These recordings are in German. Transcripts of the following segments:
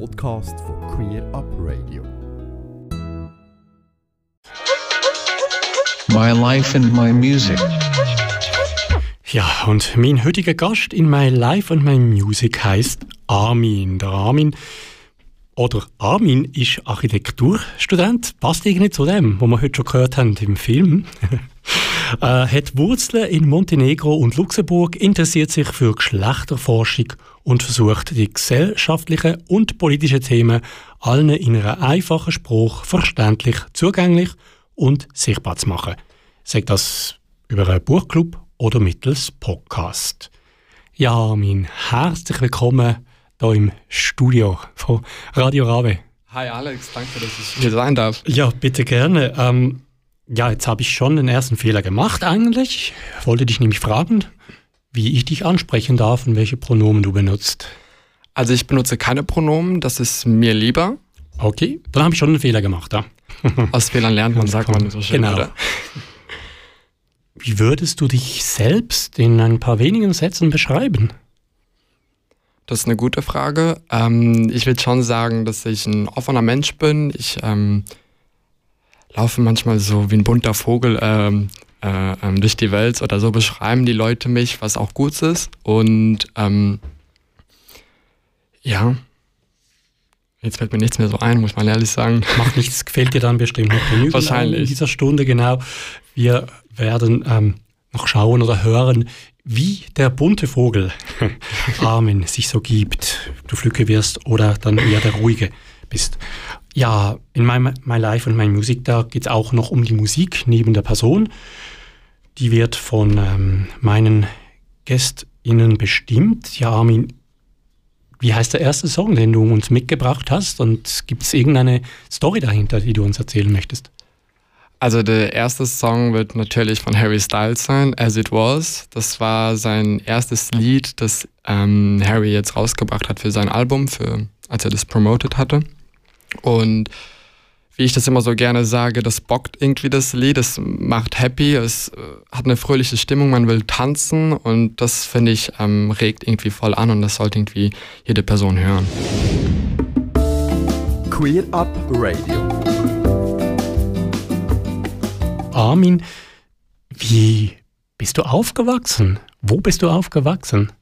Podcast von Queer Up Radio. My life and my music. Ja, und mein heutiger Gast in My Life and My Music heißt Armin. Der Armin oder Armin ist Architekturstudent, passt irgendwie zu dem, was wir heute schon gehört haben im Film. äh, hat Wurzeln in Montenegro und Luxemburg, interessiert sich für Geschlechterforschung und versucht, die gesellschaftlichen und politischen Themen allen in einer einfachen Spruch verständlich, zugänglich und sichtbar zu machen. Sagt das über einen Buchclub oder mittels Podcast. Ja, mein herzlich willkommen hier im Studio von Radio Rabe. Hi Alex, danke, dass ich hier sein darf. Ja, bitte gerne. Ähm, ja, jetzt habe ich schon den ersten Fehler gemacht eigentlich. Ich wollte dich nämlich fragen, wie ich dich ansprechen darf und welche Pronomen du benutzt. Also ich benutze keine Pronomen, das ist mir lieber. Okay, dann habe ich schon einen Fehler gemacht, ja. Aus Fehlern lernt man, sagt man so schön, genau. oder? Wie würdest du dich selbst in ein paar wenigen Sätzen beschreiben? Das ist eine gute Frage. Ähm, ich würde schon sagen, dass ich ein offener Mensch bin. Ich ähm, laufe manchmal so wie ein bunter Vogel ähm, äh, ähm, durch die Welt oder so beschreiben die Leute mich, was auch gut ist. Und ähm, ja, jetzt fällt mir nichts mehr so ein, muss man ehrlich sagen. Macht nichts, gefällt dir dann bestimmt noch genügend Wahrscheinlich. in dieser Stunde, genau. Wir werden ähm, noch schauen oder hören, wie der bunte Vogel Armin sich so gibt, du Flücke wirst oder dann eher der ruhige bist. Ja, in My, My Life und My Music, da geht es auch noch um die Musik neben der Person. Die wird von ähm, meinen GästInnen bestimmt. Ja, Armin, wie heißt der erste Song, den du uns mitgebracht hast? Und gibt es irgendeine Story dahinter, die du uns erzählen möchtest? Also der erste Song wird natürlich von Harry Styles sein, As It Was. Das war sein erstes Lied, das ähm, Harry jetzt rausgebracht hat für sein Album, für, als er das promoted hatte. Und wie ich das immer so gerne sage, das bockt irgendwie das Lied, es macht happy, es äh, hat eine fröhliche Stimmung, man will tanzen und das finde ich ähm, regt irgendwie voll an und das sollte irgendwie jede Person hören. Queer Up Radio. Armin, wie bist du aufgewachsen? Wo bist du aufgewachsen?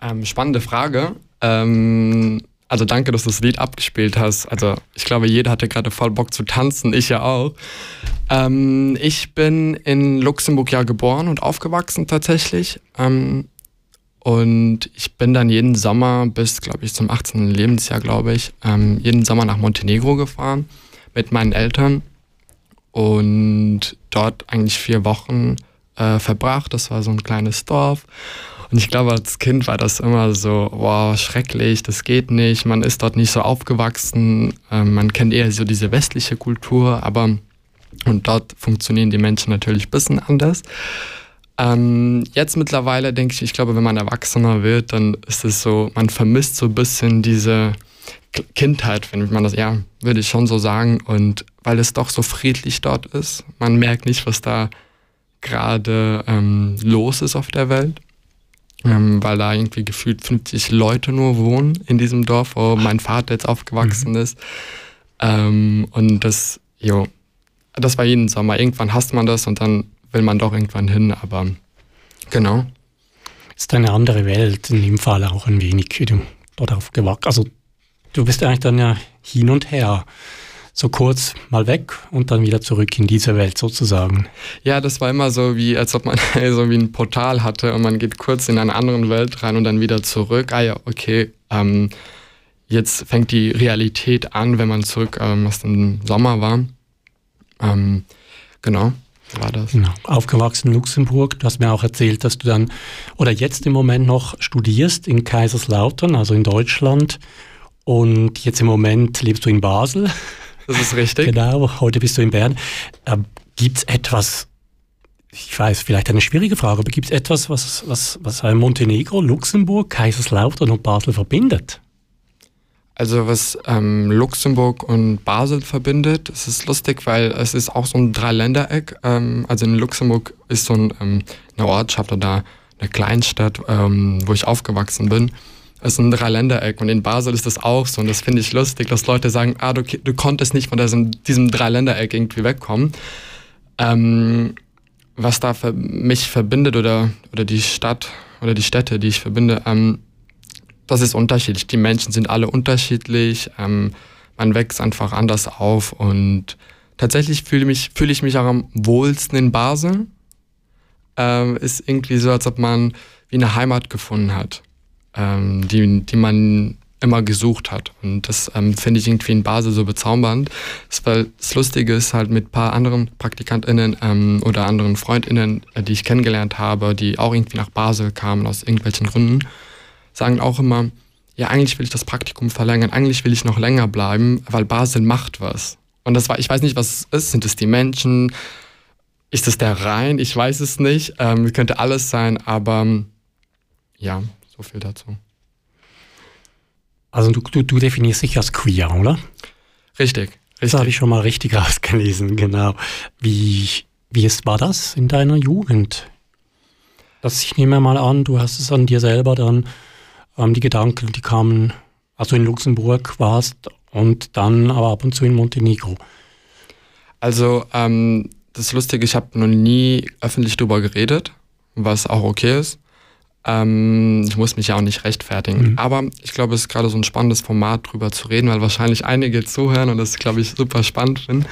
Ähm, spannende Frage. Ähm, also danke, dass du das Lied abgespielt hast. Also ich glaube, jeder hatte gerade voll Bock zu tanzen, ich ja auch. Ähm, ich bin in Luxemburg ja geboren und aufgewachsen tatsächlich. Ähm, und ich bin dann jeden Sommer bis, glaube ich, zum 18. Lebensjahr, glaube ich, ähm, jeden Sommer nach Montenegro gefahren mit meinen Eltern und dort eigentlich vier Wochen äh, verbracht. Das war so ein kleines Dorf. Und ich glaube, als Kind war das immer so, wow, schrecklich, das geht nicht. Man ist dort nicht so aufgewachsen. Ähm, man kennt eher so diese westliche Kultur, aber und dort funktionieren die Menschen natürlich ein bisschen anders. Ähm, jetzt mittlerweile denke ich, ich glaube, wenn man erwachsener wird, dann ist es so, man vermisst so ein bisschen diese Kindheit, wenn man das, ja, würde ich schon so sagen. Und weil es doch so friedlich dort ist, man merkt nicht, was da gerade ähm, los ist auf der Welt. Ähm, weil da irgendwie gefühlt 50 Leute nur wohnen in diesem Dorf, wo mein Vater jetzt aufgewachsen ist. Ähm, und das, jo, das war jeden Sommer. Irgendwann hasst man das und dann will man doch irgendwann hin, aber genau. Ist eine andere Welt, in dem Fall auch ein wenig, wie du dort aufgewachsen Also du bist eigentlich dann ja hin und her. So kurz mal weg und dann wieder zurück in diese Welt sozusagen. Ja, das war immer so wie, als ob man so wie ein Portal hatte und man geht kurz in eine andere Welt rein und dann wieder zurück. Ah ja, okay, ähm, jetzt fängt die Realität an, wenn man zurück, ähm, was im Sommer war. Ähm, genau, war das. Genau. Aufgewachsen in Luxemburg. Du hast mir auch erzählt, dass du dann oder jetzt im Moment noch studierst in Kaiserslautern, also in Deutschland. Und jetzt im Moment lebst du in Basel. Das ist richtig. Genau, heute bist du in Bern. Ähm, gibt es etwas, ich weiß, vielleicht eine schwierige Frage, aber gibt es etwas, was, was, was Montenegro, Luxemburg, Kaiserslautern und Basel verbindet? Also was ähm, Luxemburg und Basel verbindet, es ist lustig, weil es ist auch so ein Dreiländereck. Ähm, also in Luxemburg ist so ein, ähm, eine Ortschaft oder eine Kleinstadt, ähm, wo ich aufgewachsen bin. Es ist ein Dreiländereck und in Basel ist das auch so und das finde ich lustig, dass Leute sagen, ah, du, du konntest nicht von diesem, diesem Dreiländereck irgendwie wegkommen. Ähm, was da mich verbindet oder, oder die Stadt oder die Städte, die ich verbinde, ähm, das ist unterschiedlich. Die Menschen sind alle unterschiedlich, ähm, man wächst einfach anders auf und tatsächlich fühle fühl ich mich auch am wohlsten in Basel. Ähm, ist irgendwie so, als ob man wie eine Heimat gefunden hat, ähm, die, die man immer gesucht hat. Und das ähm, finde ich irgendwie in Basel so bezaubernd. Das, weil das Lustige ist halt mit ein paar anderen PraktikantInnen ähm, oder anderen FreundInnen, äh, die ich kennengelernt habe, die auch irgendwie nach Basel kamen aus irgendwelchen Gründen, sagen auch immer, ja, eigentlich will ich das Praktikum verlängern, eigentlich will ich noch länger bleiben, weil Basel macht was. Und das war, ich weiß nicht, was es ist. Sind es die Menschen? Ist es der Rhein? Ich weiß es nicht. Ähm, könnte alles sein, aber ja, so viel dazu. Also du, du, du definierst dich als queer, oder? Richtig, richtig. Das habe ich schon mal richtig rausgelesen, genau. Wie, wie ist, war das in deiner Jugend? Das, ich nehme mal an, du hast es an dir selber dann, ähm, die Gedanken, die kamen, als du in Luxemburg warst und dann aber ab und zu in Montenegro. Also, ähm, das Lustige, ich habe noch nie öffentlich darüber geredet, was auch okay ist. Ähm, ich muss mich ja auch nicht rechtfertigen. Mhm. Aber ich glaube, es ist gerade so ein spannendes Format, drüber zu reden, weil wahrscheinlich einige zuhören und das, glaube ich, super spannend finden.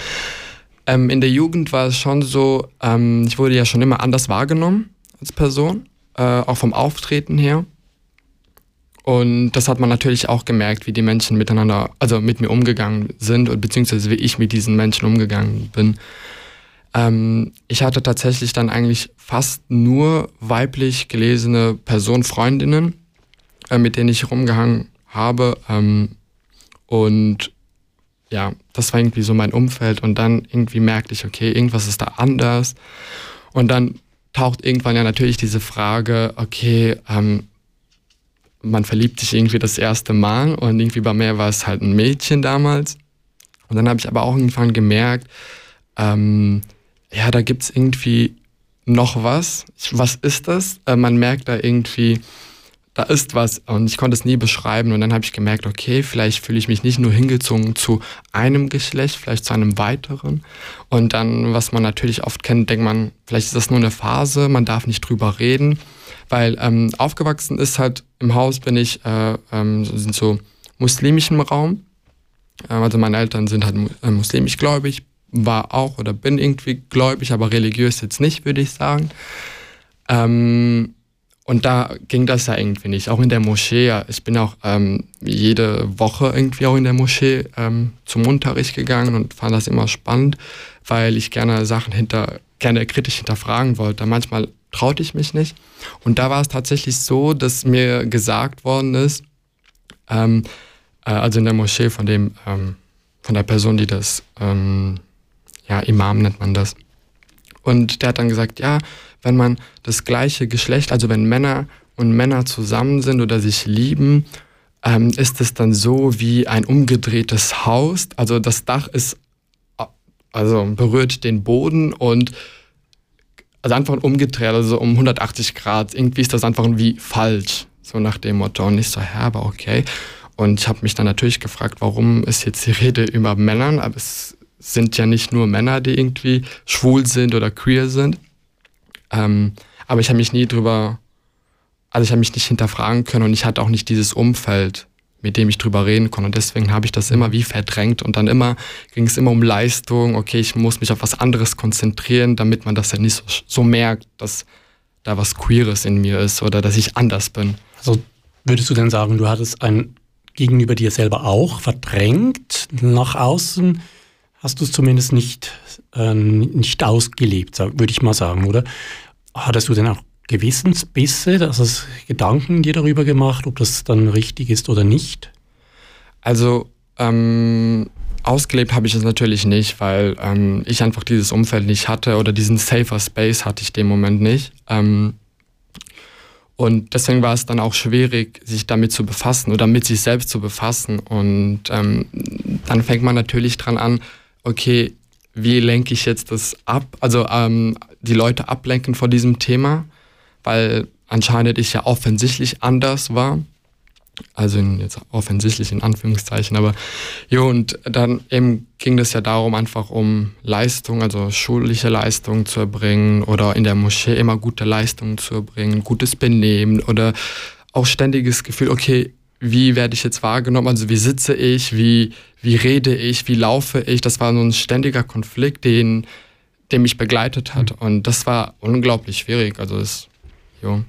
Ähm, in der Jugend war es schon so, ähm, ich wurde ja schon immer anders wahrgenommen als Person, äh, auch vom Auftreten her. Und das hat man natürlich auch gemerkt, wie die Menschen miteinander, also mit mir umgegangen sind, beziehungsweise wie ich mit diesen Menschen umgegangen bin. Ähm, ich hatte tatsächlich dann eigentlich fast nur weiblich gelesene Personen, Freundinnen, äh, mit denen ich rumgehangen habe. Ähm, und ja, das war irgendwie so mein Umfeld. Und dann irgendwie merkte ich, okay, irgendwas ist da anders. Und dann taucht irgendwann ja natürlich diese Frage, okay, ähm, man verliebt sich irgendwie das erste Mal und irgendwie bei mir war es halt ein Mädchen damals. Und dann habe ich aber auch irgendwann gemerkt, ähm, ja, da gibt es irgendwie noch was. Was ist das? Äh, man merkt da irgendwie, da ist was. Und ich konnte es nie beschreiben. Und dann habe ich gemerkt, okay, vielleicht fühle ich mich nicht nur hingezogen zu einem Geschlecht, vielleicht zu einem weiteren. Und dann, was man natürlich oft kennt, denkt man, vielleicht ist das nur eine Phase, man darf nicht drüber reden, weil ähm, aufgewachsen ist halt im Haus bin ich, äh, ähm, sind so muslimischem Raum, äh, also meine Eltern sind halt äh, muslimisch gläubig, war auch oder bin irgendwie gläubig, aber religiös jetzt nicht, würde ich sagen. Ähm, und da ging das ja irgendwie nicht. Auch in der Moschee. Ich bin auch ähm, jede Woche irgendwie auch in der Moschee ähm, zum Unterricht gegangen und fand das immer spannend, weil ich gerne Sachen hinter, gerne kritisch hinterfragen wollte. Manchmal traute ich mich nicht. Und da war es tatsächlich so, dass mir gesagt worden ist, ähm, äh, also in der Moschee von dem, ähm, von der Person, die das ähm, ja, Imam nennt man das. Und der hat dann gesagt, ja, wenn man das gleiche Geschlecht, also wenn Männer und Männer zusammen sind oder sich lieben, ähm, ist es dann so wie ein umgedrehtes Haus. Also das Dach ist, also berührt den Boden und also einfach umgedreht, also um 180 Grad. Irgendwie ist das einfach wie falsch, so nach dem Motto. Und ich so, ja, aber okay. Und ich habe mich dann natürlich gefragt, warum ist jetzt die Rede über Männern, aber es sind ja nicht nur Männer, die irgendwie schwul sind oder queer sind. Ähm, aber ich habe mich nie drüber, also ich habe mich nicht hinterfragen können und ich hatte auch nicht dieses Umfeld, mit dem ich drüber reden konnte. Und deswegen habe ich das immer wie verdrängt und dann immer ging es immer um Leistung. Okay, ich muss mich auf was anderes konzentrieren, damit man das ja nicht so, so merkt, dass da was Queeres in mir ist oder dass ich anders bin. Also würdest du denn sagen, du hattest ein gegenüber dir selber auch verdrängt nach außen? Hast du es zumindest nicht, äh, nicht ausgelebt, würde ich mal sagen, oder? Hattest du denn auch Gewissensbisse, also Gedanken dir darüber gemacht, ob das dann richtig ist oder nicht? Also ähm, ausgelebt habe ich es natürlich nicht, weil ähm, ich einfach dieses Umfeld nicht hatte oder diesen safer Space hatte ich dem Moment nicht. Ähm, und deswegen war es dann auch schwierig, sich damit zu befassen oder mit sich selbst zu befassen. Und ähm, dann fängt man natürlich dran an, okay, wie lenke ich jetzt das ab? Also ähm, die Leute ablenken von diesem Thema, weil anscheinend ich ja offensichtlich anders war. Also in, jetzt offensichtlich in Anführungszeichen, aber jo, und dann eben ging es ja darum, einfach um Leistung, also schulische Leistung zu erbringen oder in der Moschee immer gute Leistungen zu erbringen, gutes Benehmen oder auch ständiges Gefühl, okay, wie werde ich jetzt wahrgenommen, also wie sitze ich, wie, wie rede ich, wie laufe ich. Das war so ein ständiger Konflikt, den, der mich begleitet hat. Mhm. Und das war unglaublich schwierig. Also das, jo.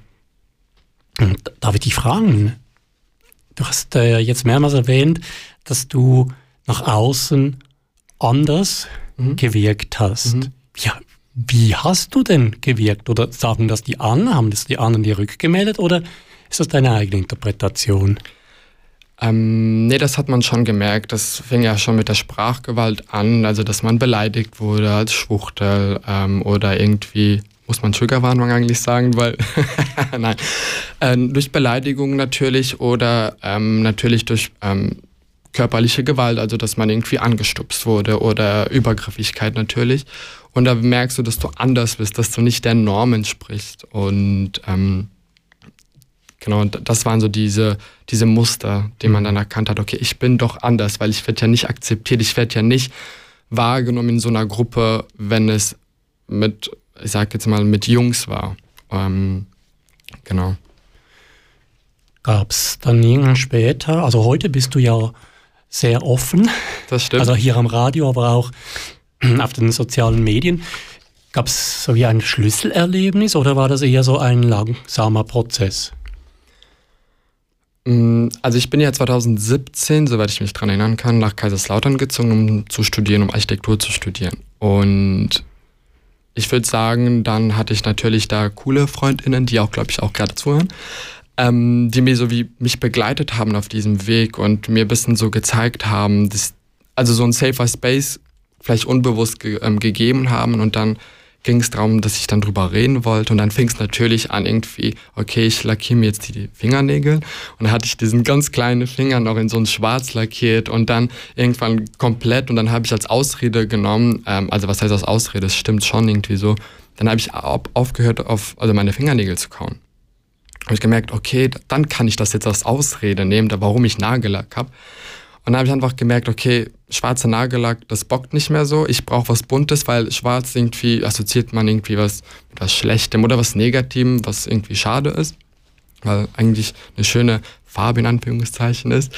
Darf ich dich fragen? Du hast äh, jetzt mehrmals erwähnt, dass du nach außen anders mhm. gewirkt hast. Mhm. Ja, wie hast du denn gewirkt? Oder sagen das die anderen? Haben das die anderen dir rückgemeldet? Oder ist das deine eigene Interpretation? Ähm, nee, das hat man schon gemerkt. Das fing ja schon mit der Sprachgewalt an, also dass man beleidigt wurde als Schwuchtel ähm, oder irgendwie, muss man Triggerwarnung eigentlich sagen, weil, nein, äh, durch Beleidigung natürlich oder ähm, natürlich durch ähm, körperliche Gewalt, also dass man irgendwie angestupst wurde oder Übergriffigkeit natürlich. Und da merkst du, dass du anders bist, dass du nicht der Norm entsprichst und ähm, Genau, und das waren so diese, diese Muster, die man dann erkannt hat, okay, ich bin doch anders, weil ich werde ja nicht akzeptiert, ich werde ja nicht wahrgenommen in so einer Gruppe, wenn es mit, ich sag jetzt mal, mit Jungs war. Ähm, genau. Gab es dann irgendwann später, also heute bist du ja sehr offen. Das stimmt. Also hier am Radio, aber auch auf den sozialen Medien. Gab es so wie ein Schlüsselerlebnis oder war das eher so ein langsamer Prozess? Mm, also ich bin ja 2017, soweit ich mich daran erinnern kann, nach Kaiserslautern gezogen, um zu studieren, um Architektur zu studieren. Und ich würde sagen, dann hatte ich natürlich da coole Freundinnen, die auch, glaube ich, auch gerade zuhören, ähm, die mir so wie mich begleitet haben auf diesem Weg und mir ein bisschen so gezeigt haben, dass, also so ein safer Space vielleicht unbewusst ge ähm, gegeben haben und dann ging es darum, dass ich dann drüber reden wollte und dann fing es natürlich an irgendwie, okay, ich lackiere mir jetzt die Fingernägel und dann hatte ich diesen ganz kleinen Finger noch in so ein Schwarz lackiert und dann irgendwann komplett und dann habe ich als Ausrede genommen, ähm, also was heißt als Ausrede, es stimmt schon irgendwie so, dann habe ich aufgehört, auf, also meine Fingernägel zu kauen. Habe ich gemerkt, okay, dann kann ich das jetzt als Ausrede nehmen, warum ich Nagellack habe. Und dann habe ich einfach gemerkt, okay, schwarzer Nagellack, das bockt nicht mehr so. Ich brauche was Buntes, weil schwarz irgendwie assoziiert man irgendwie was mit was Schlechtem oder was Negativem, was irgendwie schade ist. Weil eigentlich eine schöne Farbe in Anführungszeichen ist.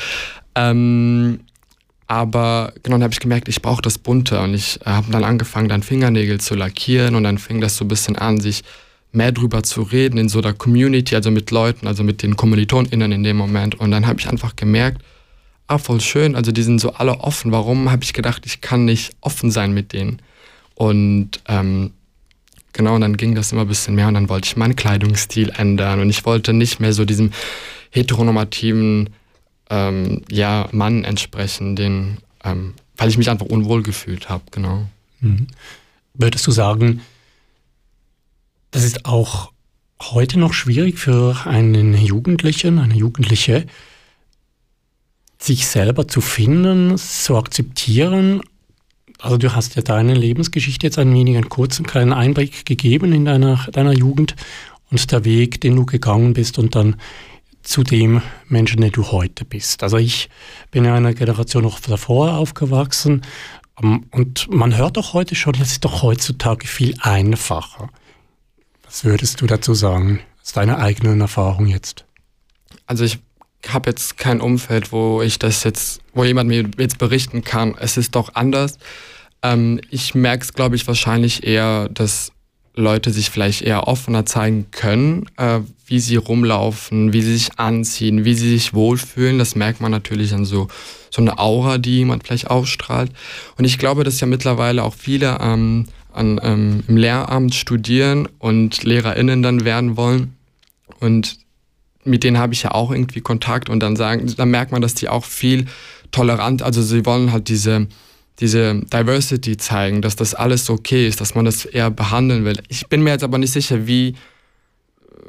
Ähm, aber genau, dann habe ich gemerkt, ich brauche das Bunte und ich äh, habe dann angefangen, dann Fingernägel zu lackieren und dann fing das so ein bisschen an, sich mehr drüber zu reden in so der Community, also mit Leuten, also mit den KommilitonInnen in dem Moment. Und dann habe ich einfach gemerkt, ah, voll schön, also die sind so alle offen. Warum habe ich gedacht, ich kann nicht offen sein mit denen? Und ähm, genau, und dann ging das immer ein bisschen mehr und dann wollte ich meinen Kleidungsstil ändern und ich wollte nicht mehr so diesem heteronormativen ähm, ja, Mann entsprechen, den, ähm, weil ich mich einfach unwohl gefühlt habe, genau. Mhm. Würdest du sagen, das ist auch heute noch schwierig für einen Jugendlichen, eine Jugendliche, sich selber zu finden, zu akzeptieren. Also du hast ja deine Lebensgeschichte jetzt ein wenig einen kurzen kleinen Einblick gegeben in deiner, deiner Jugend und der Weg, den du gegangen bist und dann zu dem Menschen, der du heute bist. Also ich bin ja einer Generation noch davor aufgewachsen ähm, und man hört doch heute schon, es ist doch heutzutage viel einfacher. Was würdest du dazu sagen, aus deiner eigenen Erfahrung jetzt? Also ich habe jetzt kein Umfeld, wo ich das jetzt, wo jemand mir jetzt berichten kann, es ist doch anders. Ähm, ich merke es, glaube ich, wahrscheinlich eher, dass Leute sich vielleicht eher offener zeigen können, äh, wie sie rumlaufen, wie sie sich anziehen, wie sie sich wohlfühlen. Das merkt man natürlich an so, so eine Aura, die jemand vielleicht ausstrahlt. Und ich glaube, dass ja mittlerweile auch viele ähm, an, ähm, im Lehramt studieren und LehrerInnen dann werden wollen. Und mit denen habe ich ja auch irgendwie Kontakt und dann sagen, dann merkt man, dass die auch viel tolerant, also sie wollen halt diese, diese Diversity zeigen, dass das alles okay ist, dass man das eher behandeln will. Ich bin mir jetzt aber nicht sicher, wie,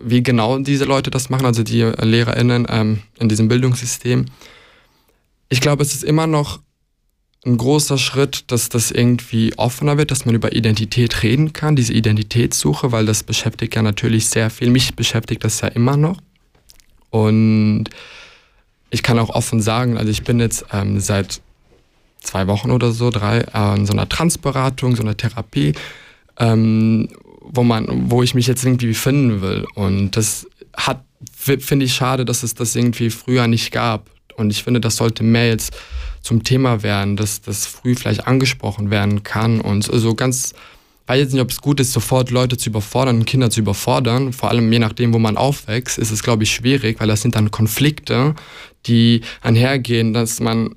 wie genau diese Leute das machen, also die LehrerInnen ähm, in diesem Bildungssystem. Ich glaube, es ist immer noch ein großer Schritt, dass das irgendwie offener wird, dass man über Identität reden kann, diese Identitätssuche, weil das beschäftigt ja natürlich sehr viel. Mich beschäftigt das ja immer noch. Und ich kann auch offen sagen, also ich bin jetzt ähm, seit zwei Wochen oder so, drei, äh, in so einer Transberatung, so einer Therapie, ähm, wo man, wo ich mich jetzt irgendwie finden will. Und das hat, finde ich schade, dass es das irgendwie früher nicht gab. Und ich finde, das sollte mehr jetzt zum Thema werden, dass das früh vielleicht angesprochen werden kann und so ganz weiß jetzt nicht, ob es gut ist, sofort Leute zu überfordern und Kinder zu überfordern. Vor allem je nachdem, wo man aufwächst, ist es, glaube ich, schwierig, weil das sind dann Konflikte, die einhergehen, dass man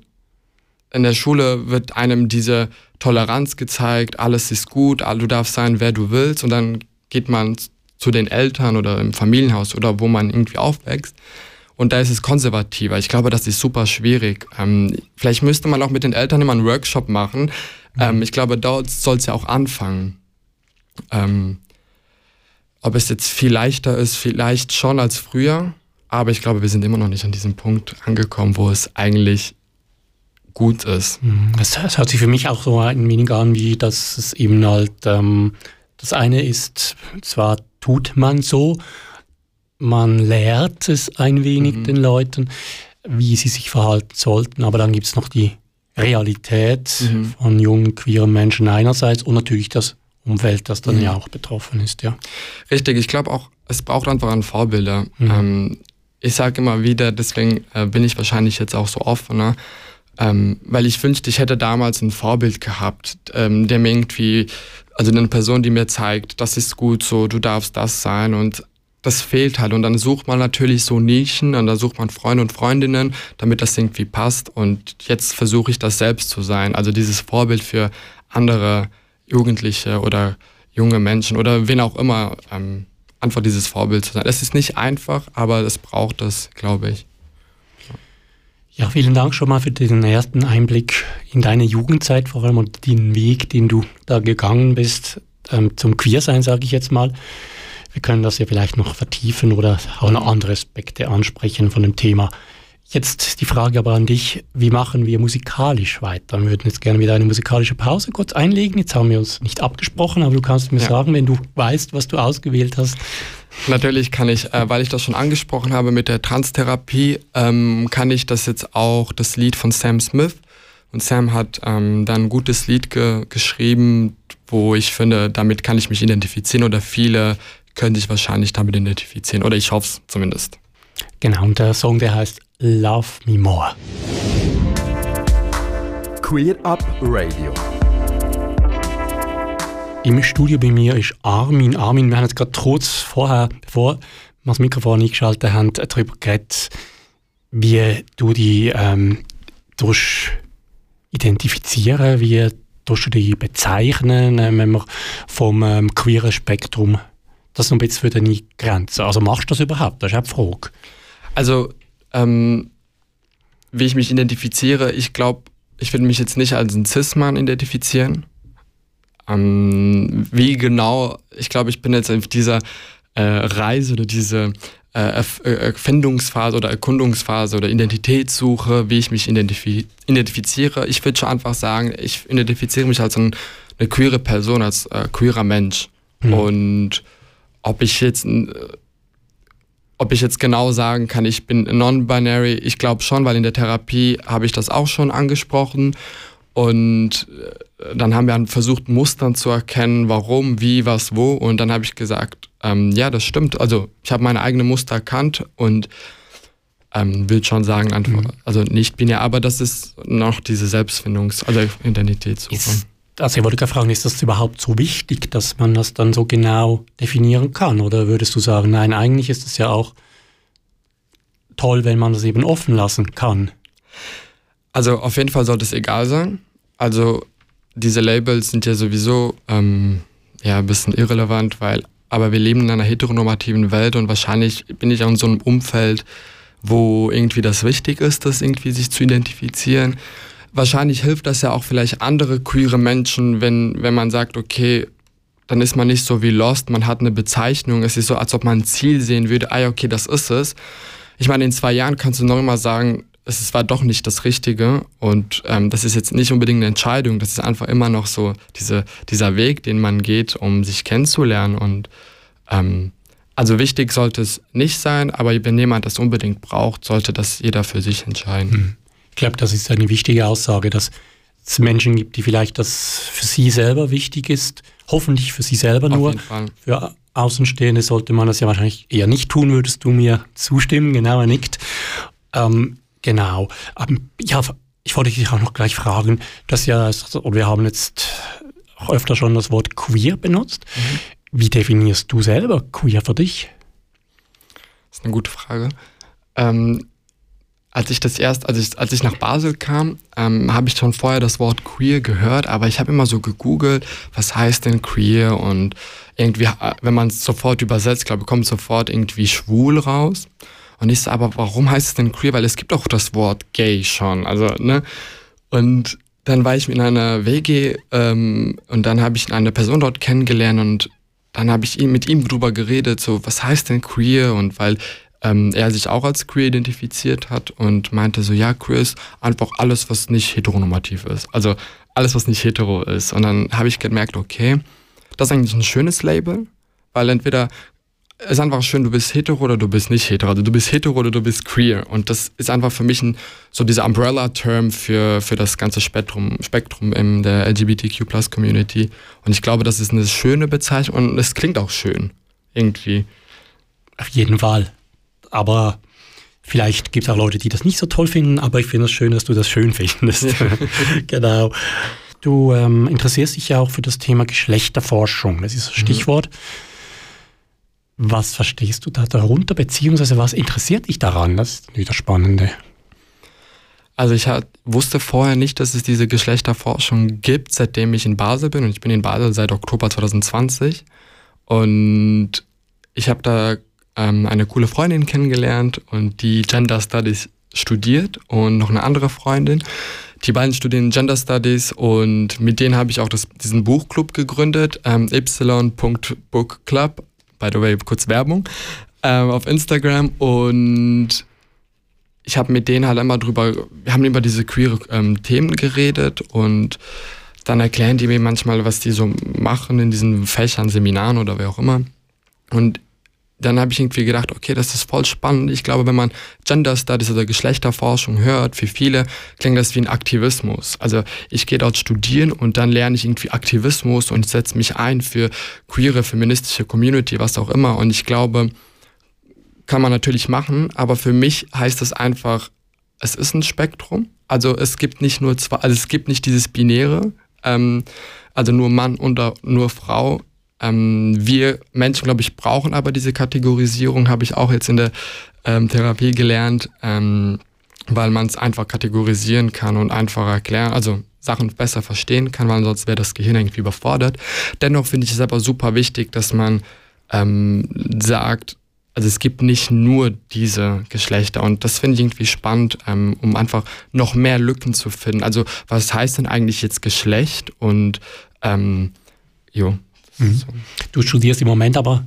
in der Schule wird einem diese Toleranz gezeigt, alles ist gut, du darfst sein, wer du willst und dann geht man zu den Eltern oder im Familienhaus oder wo man irgendwie aufwächst und da ist es konservativer. Ich glaube, das ist super schwierig. Ähm, vielleicht müsste man auch mit den Eltern immer einen Workshop machen. Ähm, ich glaube, dort soll es ja auch anfangen. Ähm, ob es jetzt viel leichter ist, vielleicht schon als früher, aber ich glaube, wir sind immer noch nicht an diesem Punkt angekommen, wo es eigentlich gut ist. Mhm. Es, hört sich für mich auch so ein wenig an, wie dass es eben halt, ähm, das eine ist, zwar tut man so, man lehrt es ein wenig mhm. den Leuten, wie sie sich verhalten sollten, aber dann gibt es noch die Realität mhm. von jungen queeren Menschen einerseits und natürlich das Umfeld, das dann mhm. ja auch betroffen ist, ja. Richtig, ich glaube auch, es braucht einfach ein Vorbilder. Mhm. Ähm, ich sage immer wieder, deswegen äh, bin ich wahrscheinlich jetzt auch so offener, ähm, weil ich wünschte, ich hätte damals ein Vorbild gehabt, ähm, der mir irgendwie, also eine Person, die mir zeigt, das ist gut so, du darfst das sein und das fehlt halt. Und dann sucht man natürlich so Nischen und dann sucht man Freunde und Freundinnen, damit das irgendwie passt. Und jetzt versuche ich das selbst zu sein. Also dieses Vorbild für andere Jugendliche oder junge Menschen oder wen auch immer, ähm, einfach dieses Vorbild zu sein. Es ist nicht einfach, aber es braucht es, glaube ich. Ja, vielen Dank schon mal für den ersten Einblick in deine Jugendzeit, vor allem und den Weg, den du da gegangen bist, ähm, zum Queersein, sage ich jetzt mal. Wir können das ja vielleicht noch vertiefen oder auch noch andere Aspekte ansprechen von dem Thema. Jetzt die Frage aber an dich, wie machen wir musikalisch weiter? Wir würden jetzt gerne wieder eine musikalische Pause kurz einlegen. Jetzt haben wir uns nicht abgesprochen, aber du kannst mir ja. sagen, wenn du weißt, was du ausgewählt hast. Natürlich kann ich, äh, weil ich das schon angesprochen habe mit der Transtherapie, ähm, kann ich das jetzt auch, das Lied von Sam Smith. Und Sam hat ähm, dann ein gutes Lied ge geschrieben, wo ich finde, damit kann ich mich identifizieren oder viele können sich wahrscheinlich damit identifizieren. Oder ich hoffe es zumindest. Genau, und der Song, der heißt Love Me More. Queer Up Radio. Im Studio bei mir ist Armin. Armin, wir haben jetzt gerade kurz vorher, bevor wir das Mikrofon eingeschaltet haben, darüber geredet, wie du die ähm, durch identifizieren, wie du die bezeichnen, äh, wenn man vom ähm, queeren Spektrum das so ein bisschen für deine Grenze. Also machst du das überhaupt? Das ist auch die Frage. Also, ähm, wie ich mich identifiziere, ich glaube, ich würde mich jetzt nicht als ein Cis-Mann identifizieren. Ähm, wie genau, ich glaube, ich bin jetzt auf dieser äh, Reise oder diese äh, äh, Erfindungsphase oder Erkundungsphase oder Identitätssuche, wie ich mich identifi identifiziere. Ich würde schon einfach sagen, ich identifiziere mich als ein, eine queere Person, als äh, queerer Mensch. Mhm. Und ob ich jetzt ob ich jetzt genau sagen kann, ich bin non-binary, ich glaube schon, weil in der Therapie habe ich das auch schon angesprochen. Und äh, dann haben wir versucht, Mustern zu erkennen, warum, wie, was, wo. Und dann habe ich gesagt, ähm, ja, das stimmt. Also ich habe meine eigenen Muster erkannt und ähm, will schon sagen, mhm. also nicht binär, aber das ist noch diese Selbstfindungs-, also Identitätssuche. Ist also ich wollte gerade fragen, ist das überhaupt so wichtig, dass man das dann so genau definieren kann? Oder würdest du sagen, nein, eigentlich ist es ja auch toll, wenn man das eben offen lassen kann? Also auf jeden Fall sollte es egal sein. Also diese Labels sind ja sowieso ähm, ja, ein bisschen irrelevant, weil aber wir leben in einer heteronormativen Welt und wahrscheinlich bin ich auch in so einem Umfeld, wo irgendwie das wichtig ist, das irgendwie sich zu identifizieren wahrscheinlich hilft das ja auch vielleicht andere queere Menschen, wenn, wenn man sagt, okay, dann ist man nicht so wie Lost, man hat eine Bezeichnung, es ist so, als ob man ein Ziel sehen würde, ah, okay, das ist es. Ich meine, in zwei Jahren kannst du noch immer sagen, es war doch nicht das Richtige und ähm, das ist jetzt nicht unbedingt eine Entscheidung, das ist einfach immer noch so diese, dieser Weg, den man geht, um sich kennenzulernen und ähm, Also wichtig sollte es nicht sein, aber wenn jemand das unbedingt braucht, sollte das jeder für sich entscheiden. Hm. Ich glaube, das ist eine wichtige Aussage, dass es Menschen gibt, die vielleicht das für sie selber wichtig ist, hoffentlich für sie selber Auf nur. Für Außenstehende sollte man das ja wahrscheinlich eher nicht tun, würdest du mir zustimmen? Genau, er nickt. Ähm, genau. Ähm, ja, ich wollte dich auch noch gleich fragen, dass ja, und wir haben jetzt auch öfter schon das Wort queer benutzt. Mhm. Wie definierst du selber queer für dich? Das ist eine gute Frage. Ähm, als ich das erst, als ich, als ich nach Basel kam, ähm, habe ich schon vorher das Wort queer gehört, aber ich habe immer so gegoogelt, was heißt denn queer und irgendwie, äh, wenn man es sofort übersetzt, glaube ich, kommt sofort irgendwie schwul raus. Und ich so, aber warum heißt es denn queer? Weil es gibt auch das Wort gay schon, also, ne? Und dann war ich in einer WG ähm, und dann habe ich eine Person dort kennengelernt und dann habe ich mit ihm drüber geredet, so, was heißt denn queer? Und weil ähm, er sich auch als queer identifiziert hat und meinte so, ja, queer ist einfach alles, was nicht heteronormativ ist. Also alles, was nicht hetero ist. Und dann habe ich gemerkt, okay, das ist eigentlich ein schönes Label, weil entweder es ist einfach schön, du bist hetero oder du bist nicht hetero. Also du bist hetero oder du bist queer. Und das ist einfach für mich ein, so dieser Umbrella-Term für, für das ganze Spektrum, Spektrum in der LGBTQ-Plus-Community. Und ich glaube, das ist eine schöne Bezeichnung und es klingt auch schön. Irgendwie. Auf jeden Fall. Aber vielleicht gibt es auch Leute, die das nicht so toll finden, aber ich finde es schön, dass du das schön findest. genau. Du ähm, interessierst dich ja auch für das Thema Geschlechterforschung. Das ist ein mhm. Stichwort. Mhm. Was verstehst du da darunter, beziehungsweise was interessiert dich daran? Das ist wieder Spannende. Also ich hat, wusste vorher nicht, dass es diese Geschlechterforschung gibt, seitdem ich in Basel bin. Und ich bin in Basel seit Oktober 2020. Und ich habe da ähm, eine coole Freundin kennengelernt und die Gender Studies studiert und noch eine andere Freundin. Die beiden studieren Gender Studies und mit denen habe ich auch das, diesen Buchclub gegründet, ähm, y.bookclub, by the way, kurz Werbung, ähm, auf Instagram und ich habe mit denen halt immer drüber, wir haben über diese queere ähm, Themen geredet und dann erklären die mir manchmal, was die so machen in diesen Fächern, Seminaren oder wer auch immer. Und dann habe ich irgendwie gedacht, okay, das ist voll spannend. Ich glaube, wenn man Gender Studies oder Geschlechterforschung hört, für viele klingt das wie ein Aktivismus. Also ich gehe dort studieren und dann lerne ich irgendwie Aktivismus und setze mich ein für queere, feministische Community, was auch immer. Und ich glaube, kann man natürlich machen, aber für mich heißt es einfach, es ist ein Spektrum. Also es gibt nicht nur zwei, also es gibt nicht dieses Binäre, ähm, also nur Mann oder nur Frau ähm, wir Menschen, glaube ich, brauchen aber diese Kategorisierung, habe ich auch jetzt in der ähm, Therapie gelernt, ähm, weil man es einfach kategorisieren kann und einfacher erklären, also Sachen besser verstehen kann, weil sonst wäre das Gehirn irgendwie überfordert. Dennoch finde ich es aber super wichtig, dass man ähm, sagt, also es gibt nicht nur diese Geschlechter und das finde ich irgendwie spannend, ähm, um einfach noch mehr Lücken zu finden. Also was heißt denn eigentlich jetzt Geschlecht und ähm, jo, Mhm. Du studierst im Moment aber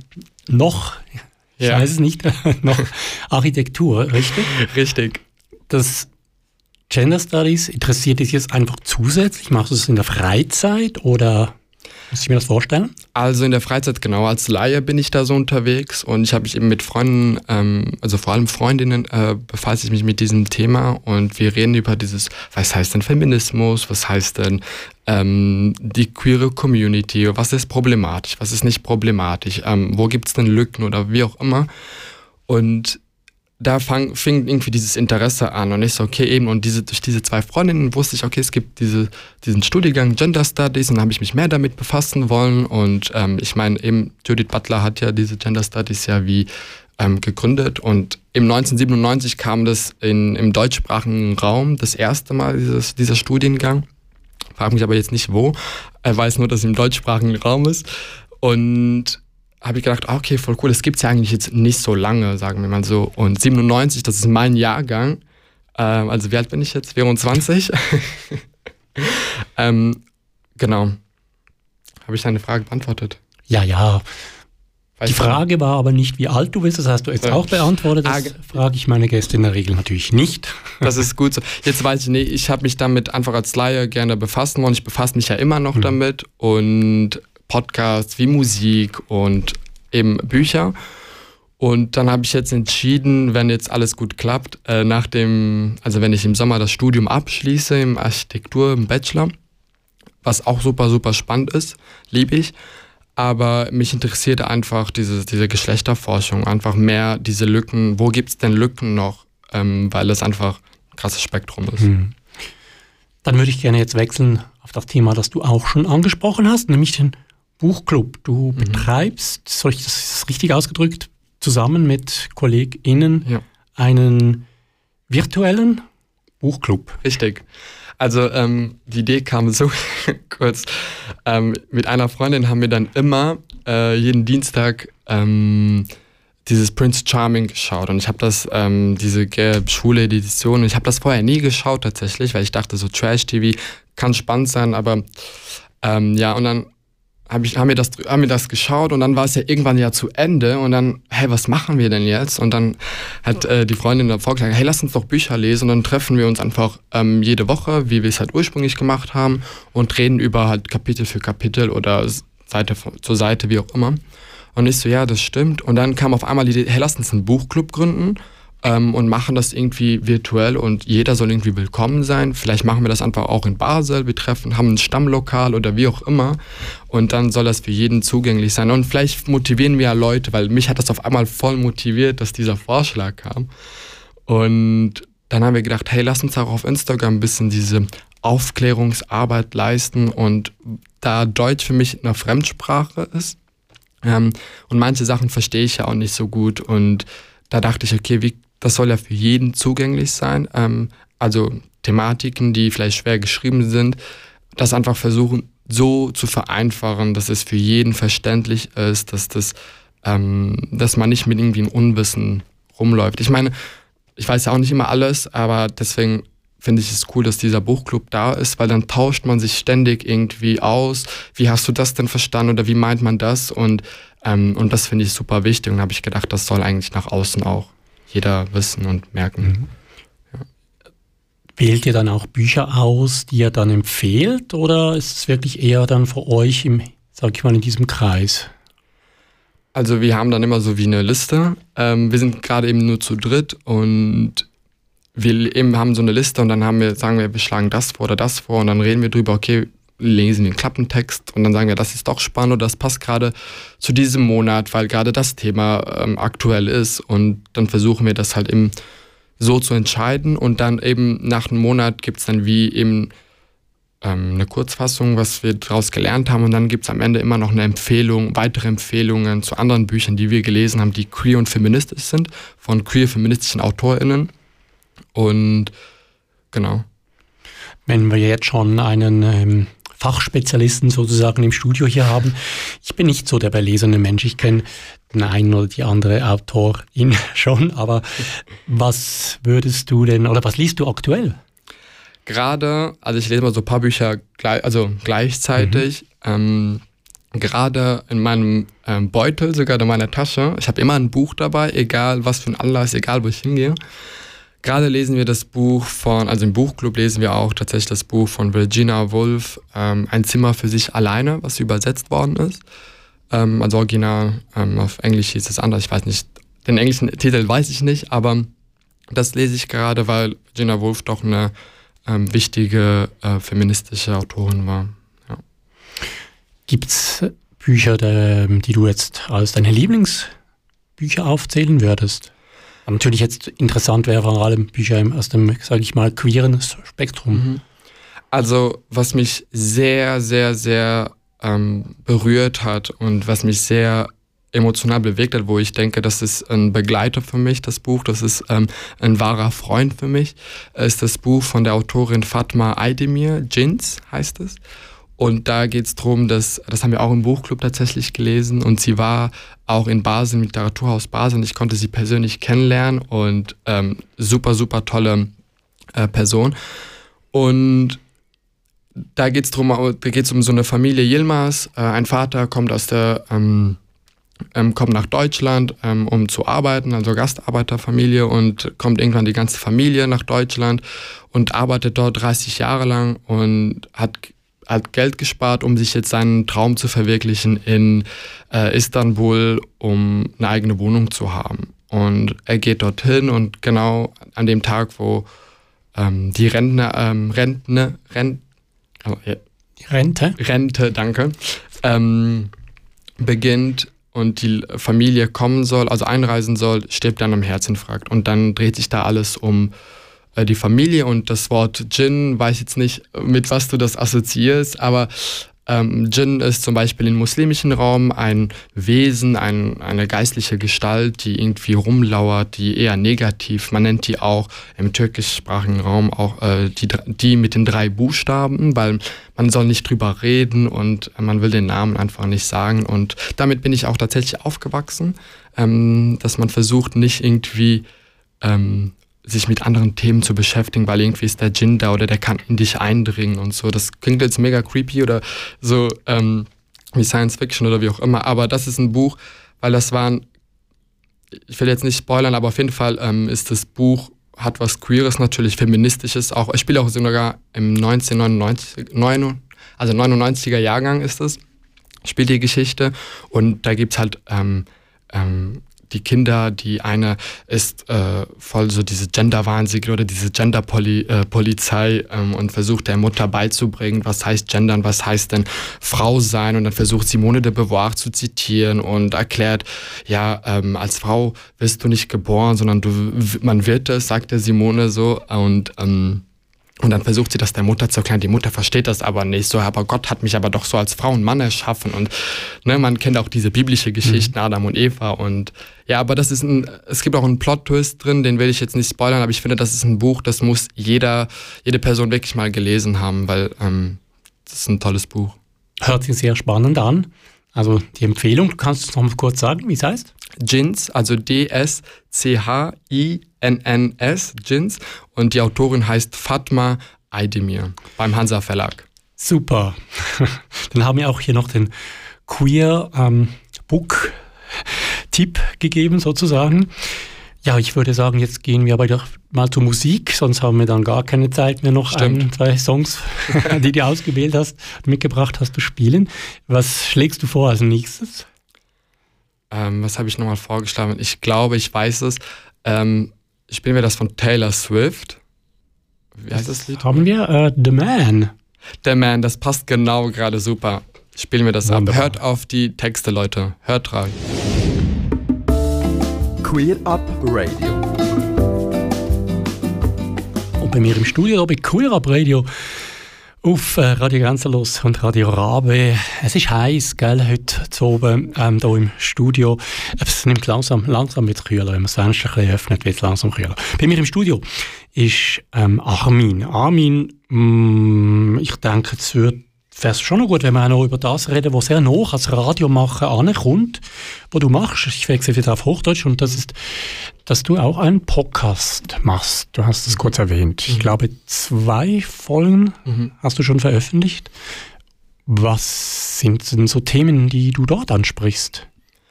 noch, ich ja. weiß es nicht, noch Architektur, richtig? Richtig. Das Gender Studies interessiert dich jetzt einfach zusätzlich? Machst du es in der Freizeit oder muss ich mir das vorstellen? Also in der Freizeit, genau. Als Laie bin ich da so unterwegs und ich habe mich eben mit Freunden, ähm, also vor allem Freundinnen, äh, befasse ich mich mit diesem Thema und wir reden über dieses, was heißt denn Feminismus, was heißt denn ähm, die queere Community, was ist problematisch, was ist nicht problematisch, ähm, wo gibt es denn Lücken oder wie auch immer. Und da fang, fing irgendwie dieses Interesse an und ich so, okay, eben, und diese, durch diese zwei Freundinnen wusste ich, okay, es gibt diese, diesen Studiengang Gender Studies und dann habe ich mich mehr damit befassen wollen und ähm, ich meine, eben Judith Butler hat ja diese Gender Studies ja wie ähm, gegründet und im 1997 kam das in, im deutschsprachigen Raum das erste Mal, dieses, dieser Studiengang. Frag mich aber jetzt nicht wo, er weiß nur, dass es im deutschsprachigen Raum ist und habe ich gedacht, ah, okay, voll cool, das gibt es ja eigentlich jetzt nicht so lange, sagen wir mal so. Und 97, das ist mein Jahrgang, ähm, also wie alt bin ich jetzt? 24? ähm, genau. Habe ich deine Frage beantwortet? Ja, ja. Weiß die Frage war aber nicht, wie alt du bist, das hast du jetzt auch beantwortet. Das ah, frage ich meine Gäste in der Regel natürlich nicht. Das ist gut so. Jetzt weiß ich, nee, ich habe mich damit einfach als Laie gerne befassen wollen. Ich befasse mich ja immer noch mhm. damit und Podcasts wie Musik und eben Bücher. Und dann habe ich jetzt entschieden, wenn jetzt alles gut klappt, äh, nach dem, also wenn ich im Sommer das Studium abschließe, im Architektur, im Bachelor, was auch super, super spannend ist, liebe ich. Aber mich interessiert einfach diese, diese Geschlechterforschung, einfach mehr diese Lücken, wo gibt es denn Lücken noch, ähm, weil es einfach ein krasses Spektrum ist. Hm. Dann würde ich gerne jetzt wechseln auf das Thema, das du auch schon angesprochen hast, nämlich den Buchclub. Du mhm. betreibst, soll ich das richtig ausgedrückt, zusammen mit KollegInnen ja. einen virtuellen Buchclub. Richtig. Also ähm, die Idee kam so kurz. Ähm, mit einer Freundin haben wir dann immer äh, jeden Dienstag ähm, dieses Prince Charming geschaut und ich habe das ähm, diese schwule Edition ich habe das vorher nie geschaut tatsächlich, weil ich dachte so Trash TV kann spannend sein, aber ähm, ja und dann hab ich, haben, wir das, haben wir das geschaut und dann war es ja irgendwann ja zu Ende und dann, hey, was machen wir denn jetzt? Und dann hat äh, die Freundin dann vorgeschlagen, hey, lass uns doch Bücher lesen und dann treffen wir uns einfach ähm, jede Woche, wie wir es halt ursprünglich gemacht haben und reden über halt Kapitel für Kapitel oder Seite zur Seite, wie auch immer. Und ich so, ja, das stimmt. Und dann kam auf einmal die Idee, hey, lass uns einen Buchclub gründen ähm, und machen das irgendwie virtuell und jeder soll irgendwie willkommen sein. Vielleicht machen wir das einfach auch in Basel. Wir treffen, haben ein Stammlokal oder wie auch immer. Und dann soll das für jeden zugänglich sein. Und vielleicht motivieren wir ja Leute, weil mich hat das auf einmal voll motiviert, dass dieser Vorschlag kam. Und dann haben wir gedacht, hey, lass uns auch auf Instagram ein bisschen diese Aufklärungsarbeit leisten. Und da Deutsch für mich eine Fremdsprache ist, ähm, und manche Sachen verstehe ich ja auch nicht so gut. Und da dachte ich, okay, wie das soll ja für jeden zugänglich sein. Ähm, also Thematiken, die vielleicht schwer geschrieben sind, das einfach versuchen so zu vereinfachen, dass es für jeden verständlich ist, dass, das, ähm, dass man nicht mit irgendwie einem Unwissen rumläuft. Ich meine, ich weiß ja auch nicht immer alles, aber deswegen finde ich es cool, dass dieser Buchclub da ist, weil dann tauscht man sich ständig irgendwie aus. Wie hast du das denn verstanden oder wie meint man das? Und, ähm, und das finde ich super wichtig und habe ich gedacht, das soll eigentlich nach außen auch jeder wissen und merken. Mhm. Ja. Wählt ihr dann auch Bücher aus, die ihr dann empfehlt oder ist es wirklich eher dann für euch im, sag ich mal, in diesem Kreis? Also wir haben dann immer so wie eine Liste. Ähm, wir sind gerade eben nur zu dritt und wir eben haben so eine Liste und dann haben wir, sagen wir, wir schlagen das vor oder das vor und dann reden wir drüber, okay, lesen den Klappentext und dann sagen wir, das ist doch spannend oder das passt gerade zu diesem Monat, weil gerade das Thema ähm, aktuell ist. Und dann versuchen wir das halt eben so zu entscheiden und dann eben nach einem Monat gibt es dann wie eben ähm, eine Kurzfassung, was wir daraus gelernt haben. Und dann gibt es am Ende immer noch eine Empfehlung, weitere Empfehlungen zu anderen Büchern, die wir gelesen haben, die queer und feministisch sind, von queer feministischen AutorInnen. Und genau. Wenn wir jetzt schon einen ähm, Fachspezialisten sozusagen im Studio hier haben. Ich bin nicht so der belesene Mensch. Ich kenne den einen oder die andere Autorin schon, aber was würdest du denn oder was liest du aktuell? Gerade, also ich lese mal so ein paar Bücher gleich, also gleichzeitig. Mhm. Ähm, gerade in meinem ähm, Beutel, sogar in meiner Tasche. Ich habe immer ein Buch dabei, egal was für ein Anlass, egal wo ich hingehe. Gerade lesen wir das Buch von, also im Buchclub lesen wir auch tatsächlich das Buch von Virginia Woolf, ähm, Ein Zimmer für sich alleine, was übersetzt worden ist. Ähm, also original, ähm, auf Englisch hieß es anders, ich weiß nicht, den englischen Titel weiß ich nicht, aber das lese ich gerade, weil Virginia Woolf doch eine ähm, wichtige äh, feministische Autorin war. Ja. Gibt es Bücher, die du jetzt als deine Lieblingsbücher aufzählen würdest? Natürlich jetzt interessant wäre vor allem Bücher aus dem, sage ich mal, queeren Spektrum. Mhm. Also was mich sehr, sehr, sehr ähm, berührt hat und was mich sehr emotional bewegt hat, wo ich denke, das ist ein Begleiter für mich, das Buch, das ist ähm, ein wahrer Freund für mich, ist das Buch von der Autorin Fatma Aydemir, Jins heißt es. Und da geht es darum, dass, das haben wir auch im Buchclub tatsächlich gelesen und sie war auch in Basel, im Literaturhaus Basel und ich konnte sie persönlich kennenlernen und ähm, super, super tolle äh, Person. Und da geht es da geht es um so eine Familie Yilmaz. Äh, ein Vater kommt aus der, ähm, ähm, kommt nach Deutschland, ähm, um zu arbeiten, also Gastarbeiterfamilie und kommt irgendwann die ganze Familie nach Deutschland und arbeitet dort 30 Jahre lang und hat halt Geld gespart, um sich jetzt seinen Traum zu verwirklichen in äh, Istanbul, um eine eigene Wohnung zu haben. Und er geht dorthin und genau an dem Tag, wo ähm, die Rentner, ähm, Rentner, Rent, oh, ja. Rente? Rente, danke, ähm, beginnt und die Familie kommen soll, also einreisen soll, stirbt dann am Herzinfarkt. Und dann dreht sich da alles um äh, die Familie und das Wort Djinn, weiß jetzt nicht, mit was du das assoziierst, aber ähm, Djinn ist zum Beispiel im muslimischen Raum ein Wesen, ein, eine geistliche Gestalt, die irgendwie rumlauert, die eher negativ, man nennt die auch im türkischsprachigen Raum auch äh, die, die mit den drei Buchstaben, weil man soll nicht drüber reden und man will den Namen einfach nicht sagen und damit bin ich auch tatsächlich aufgewachsen, ähm, dass man versucht nicht irgendwie ähm, sich mit anderen Themen zu beschäftigen, weil irgendwie ist der Djinn da oder der kann in dich eindringen und so. Das klingt jetzt mega creepy oder so ähm, wie Science Fiction oder wie auch immer, aber das ist ein Buch, weil das waren, ich will jetzt nicht spoilern, aber auf jeden Fall ähm, ist das Buch, hat was Queeres natürlich, Feministisches auch. Ich spiele auch sogar im 1999, 9, also 99er Jahrgang ist es, spielt die Geschichte und da gibt es halt ähm, ähm, die Kinder, die eine ist äh, voll so diese Gender-Wahnsinnige oder diese Gender-Polizei äh, ähm, und versucht der Mutter beizubringen, was heißt Gendern, was heißt denn Frau sein? Und dann versucht Simone de Beauvoir zu zitieren und erklärt, ja, ähm, als Frau wirst du nicht geboren, sondern du, man wird es, sagt der Simone so. Und ähm, und dann versucht sie das der Mutter zu erklären. Die Mutter versteht das aber nicht. So, aber Gott hat mich aber doch so als Frau und Mann erschaffen. Und ne, man kennt auch diese biblische Geschichte, mhm. Adam und Eva. Und ja, aber das ist ein, es gibt auch einen Plot-Twist drin, den will ich jetzt nicht spoilern, aber ich finde, das ist ein Buch, das muss jeder, jede Person wirklich mal gelesen haben, weil ähm, das ist ein tolles Buch. Hört sich sehr spannend an. Also die Empfehlung, du kannst es noch mal kurz sagen, wie es heißt? Jins, also D-S-C-H-I-N-N-S, Jins. Und die Autorin heißt Fatma Aydemir beim Hansa Verlag. Super. Dann haben wir auch hier noch den Queer ähm, Book Tipp gegeben sozusagen. Ja, ich würde sagen, jetzt gehen wir aber doch mal zur Musik, sonst haben wir dann gar keine Zeit mehr noch ein, zwei Songs, die du ausgewählt hast, mitgebracht hast, zu spielen. Was schlägst du vor als nächstes? Ähm, was habe ich nochmal vorgeschlagen? Ich glaube, ich weiß es. Ähm, spielen wir das von Taylor Swift. Wie heißt das, das Lied? Haben wir uh, The Man. The Man, das passt genau gerade super. Spielen wir das Wunderbar. ab. Hört auf die Texte, Leute. Hört rein. Queer Up Radio. Und bei mir im Studio, bei Queer Up Radio, auf äh, Radio Grenzenlos und Radio Rabe. Es ist heiß, gell, heute oben, ähm, hier im Studio. Es nimmt langsam, langsam mit kühler. Wenn man das Fenster ein öffnet, wird es langsam kühler. Bei mir im Studio ist ähm, Armin. Armin, mh, mm, ich denke, es wird wäre es schon noch gut, wenn wir auch noch über das reden, was sehr noch als Radiomacher ankommt, was du machst. Ich wechsle wieder auf Hochdeutsch und das ist, dass du auch einen Podcast machst. Du hast es kurz erwähnt. Mhm. Ich glaube, zwei Folgen mhm. hast du schon veröffentlicht. Was sind denn so Themen, die du dort ansprichst?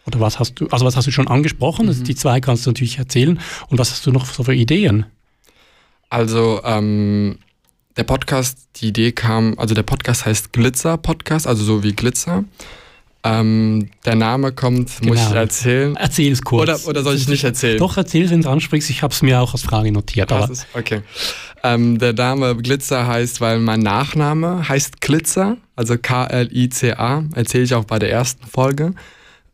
Oder was hast du, also was hast du schon angesprochen? Mhm. Die zwei kannst du natürlich erzählen. Und was hast du noch so für Ideen? Also, ähm, der Podcast, die Idee kam, also der Podcast heißt Glitzer Podcast, also so wie Glitzer. Ähm, der Name kommt, genau. muss ich genau. erzählen? Erzähl es kurz. Oder, oder soll ich nicht erzählen? Doch, erzähl, wenn du ansprichst. Ich habe es mir auch als Frage notiert. Aber ist, okay. Ähm, der Name Glitzer heißt, weil mein Nachname heißt Glitzer, also K-L-I-C-A. Erzähle ich auch bei der ersten Folge.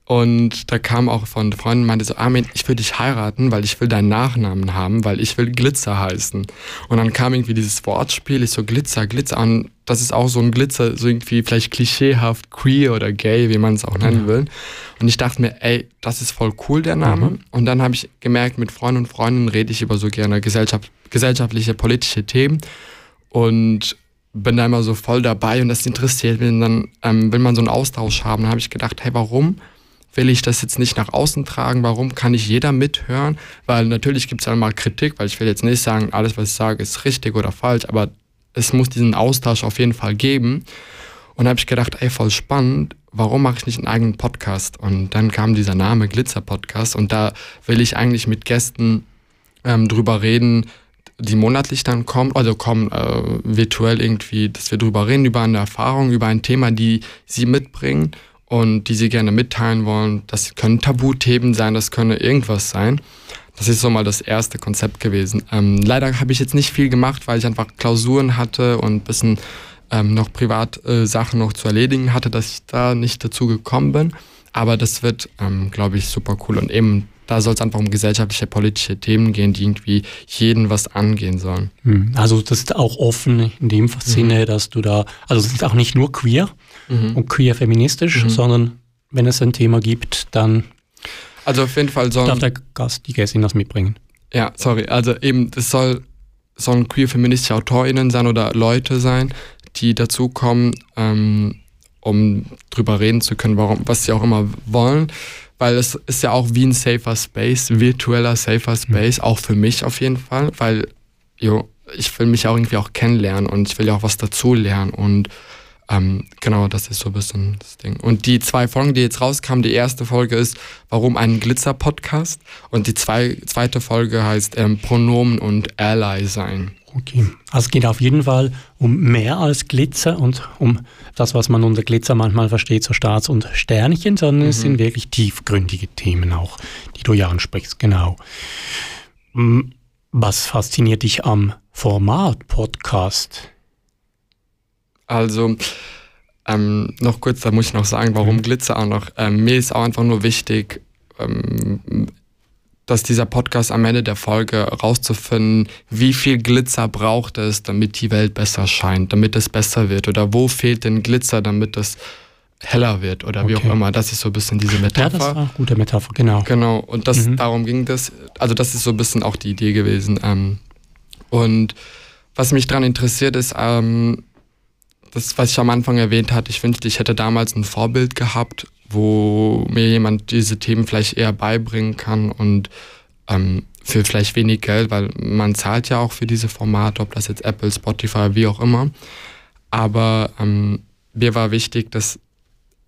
Und da kam auch von Freunden, meinte so, Armin, ich will dich heiraten, weil ich will deinen Nachnamen haben, weil ich will Glitzer heißen. Und dann kam irgendwie dieses Wortspiel, ich so Glitzer, Glitzer. Und das ist auch so ein Glitzer, so irgendwie vielleicht klischeehaft, queer oder gay, wie man es auch nennen will. Und ich dachte mir, ey, das ist voll cool, der Name. Mhm. Und dann habe ich gemerkt, mit Freunden und Freundinnen rede ich über so gerne Gesellschaft, gesellschaftliche, politische Themen. Und bin da immer so voll dabei und das interessiert mich. Und dann ähm, will man so einen Austausch haben. Dann habe ich gedacht, hey, warum will ich das jetzt nicht nach außen tragen? Warum kann nicht jeder mithören? Weil natürlich gibt es dann mal Kritik, weil ich will jetzt nicht sagen, alles, was ich sage, ist richtig oder falsch, aber es muss diesen Austausch auf jeden Fall geben. Und da habe ich gedacht, ey, voll spannend, warum mache ich nicht einen eigenen Podcast? Und dann kam dieser Name Glitzer Podcast und da will ich eigentlich mit Gästen ähm, drüber reden, die monatlich dann kommt, also kommen äh, virtuell irgendwie, dass wir drüber reden, über eine Erfahrung, über ein Thema, die sie mitbringen und die sie gerne mitteilen wollen. Das können Tabuthemen sein, das könne irgendwas sein. Das ist so mal das erste Konzept gewesen. Ähm, leider habe ich jetzt nicht viel gemacht, weil ich einfach Klausuren hatte und ein bisschen ähm, noch privat äh, Sachen noch zu erledigen hatte, dass ich da nicht dazu gekommen bin. Aber das wird, ähm, glaube ich, super cool. Und eben da soll es einfach um gesellschaftliche, politische Themen gehen, die irgendwie jeden was angehen sollen. Hm, also das ist auch offen in dem Sinne, mhm. dass du da, also es ist auch nicht nur queer mhm. und queer feministisch, mhm. sondern wenn es ein Thema gibt, dann also auf jeden Fall sollen, darf der Gast, die Gästin das mitbringen. Ja, sorry, also eben, es soll, sollen queer feministische AutorInnen sein oder Leute sein, die dazukommen, ähm, um drüber reden zu können, warum, was sie auch immer wollen weil es ist ja auch wie ein safer Space, virtueller safer Space, mhm. auch für mich auf jeden Fall, weil jo, ich will mich auch irgendwie auch kennenlernen und ich will ja auch was dazu lernen und ähm, genau, das ist so ein bisschen das Ding. Und die zwei Folgen, die jetzt rauskamen, die erste Folge ist, warum ein Glitzer-Podcast und die zwei, zweite Folge heißt ähm, Pronomen und Ally sein. Okay, also es geht auf jeden Fall um mehr als Glitzer und um das, was man unter Glitzer manchmal versteht, so Stars und Sternchen, sondern mhm. es sind wirklich tiefgründige Themen auch, die du ja ansprichst, genau. Hm, was fasziniert dich am Format Podcast? Also, ähm, noch kurz, da muss ich noch sagen, warum mhm. Glitzer auch noch. Ähm, mir ist auch einfach nur wichtig, ähm, dass dieser Podcast am Ende der Folge rauszufinden, wie viel Glitzer braucht es, damit die Welt besser scheint, damit es besser wird oder wo fehlt denn Glitzer, damit es heller wird oder wie auch immer. Das ist so ein bisschen diese Metapher. Ja, das war eine gute Metapher, genau. Genau, und das, mhm. darum ging das. Also das ist so ein bisschen auch die Idee gewesen. Ähm, und was mich daran interessiert ist, ähm, das, was ich am Anfang erwähnt hatte, ich wünschte, ich hätte damals ein Vorbild gehabt, wo mir jemand diese Themen vielleicht eher beibringen kann und ähm, für vielleicht wenig Geld, weil man zahlt ja auch für diese Formate, ob das jetzt Apple, Spotify, wie auch immer. Aber ähm, mir war wichtig, dass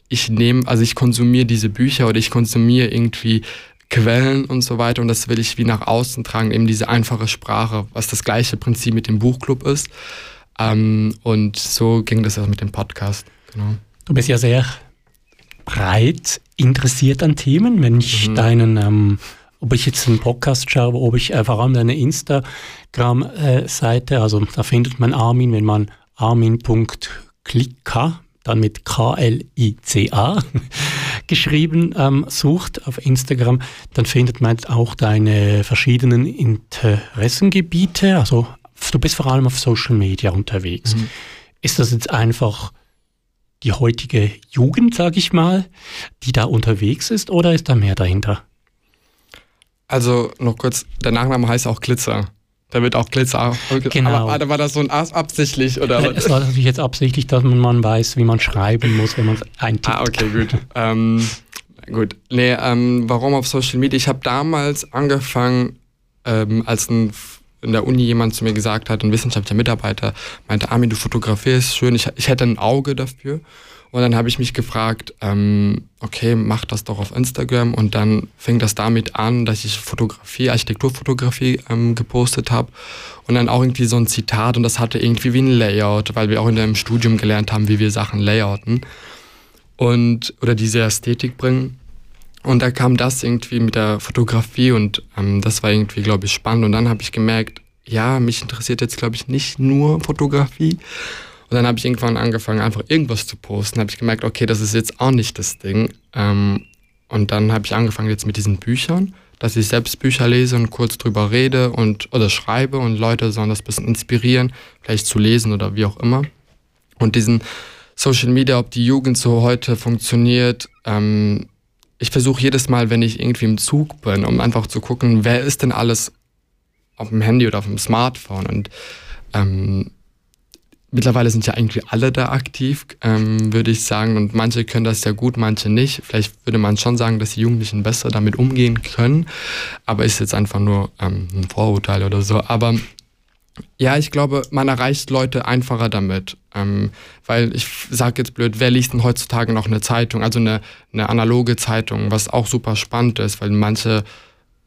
ich nehme, also ich konsumiere diese Bücher oder ich konsumiere irgendwie Quellen und so weiter und das will ich wie nach außen tragen, eben diese einfache Sprache, was das gleiche Prinzip mit dem Buchclub ist. Ähm, und so ging das auch mit dem Podcast. Genau. Du bist ja sehr breit interessiert an Themen. Wenn ich mhm. deinen, ähm, ob ich jetzt einen Podcast schaue, ob ich äh, vor allem deine Instagram-Seite, also da findet man Armin, wenn man armin.klicka, dann mit K-L-I-C-A geschrieben ähm, sucht auf Instagram, dann findet man auch deine verschiedenen Interessengebiete. Also du bist vor allem auf Social Media unterwegs. Mhm. Ist das jetzt einfach die heutige Jugend, sage ich mal, die da unterwegs ist, oder ist da mehr dahinter? Also noch kurz, der Nachname heißt auch Glitzer. Da wird auch Glitzer. Genau. Aber war das so ein absichtlich oder? Es war natürlich jetzt absichtlich, dass man weiß, wie man schreiben muss, wenn man es eintippt. Ah, okay, gut. ähm, gut. Nee, ähm, warum auf Social Media? Ich habe damals angefangen, ähm, als ein in der Uni jemand zu mir gesagt hat, ein wissenschaftlicher Mitarbeiter, meinte, Armin, du fotografierst schön, ich, ich hätte ein Auge dafür. Und dann habe ich mich gefragt, ähm, okay, mach das doch auf Instagram. Und dann fing das damit an, dass ich Fotografie, Architekturfotografie ähm, gepostet habe. Und dann auch irgendwie so ein Zitat und das hatte irgendwie wie ein Layout, weil wir auch in dem Studium gelernt haben, wie wir Sachen layouten. Und, oder diese Ästhetik bringen. Und da kam das irgendwie mit der Fotografie und ähm, das war irgendwie, glaube ich, spannend. Und dann habe ich gemerkt, ja, mich interessiert jetzt, glaube ich, nicht nur Fotografie. Und dann habe ich irgendwann angefangen, einfach irgendwas zu posten. Habe ich gemerkt, okay, das ist jetzt auch nicht das Ding. Ähm, und dann habe ich angefangen jetzt mit diesen Büchern, dass ich selbst Bücher lese und kurz drüber rede und oder schreibe und Leute sollen das ein bisschen inspirieren, vielleicht zu lesen oder wie auch immer. Und diesen Social Media, ob die Jugend so heute funktioniert, ähm, ich versuche jedes Mal, wenn ich irgendwie im Zug bin, um einfach zu gucken, wer ist denn alles auf dem Handy oder auf dem Smartphone. Und ähm, mittlerweile sind ja eigentlich alle da aktiv, ähm, würde ich sagen. Und manche können das sehr gut, manche nicht. Vielleicht würde man schon sagen, dass die Jugendlichen besser damit umgehen können. Aber ist jetzt einfach nur ähm, ein Vorurteil oder so. Aber ja, ich glaube, man erreicht Leute einfacher damit. Ähm, weil ich sage jetzt blöd, wer liest denn heutzutage noch eine Zeitung, also eine, eine analoge Zeitung, was auch super spannend ist, weil manche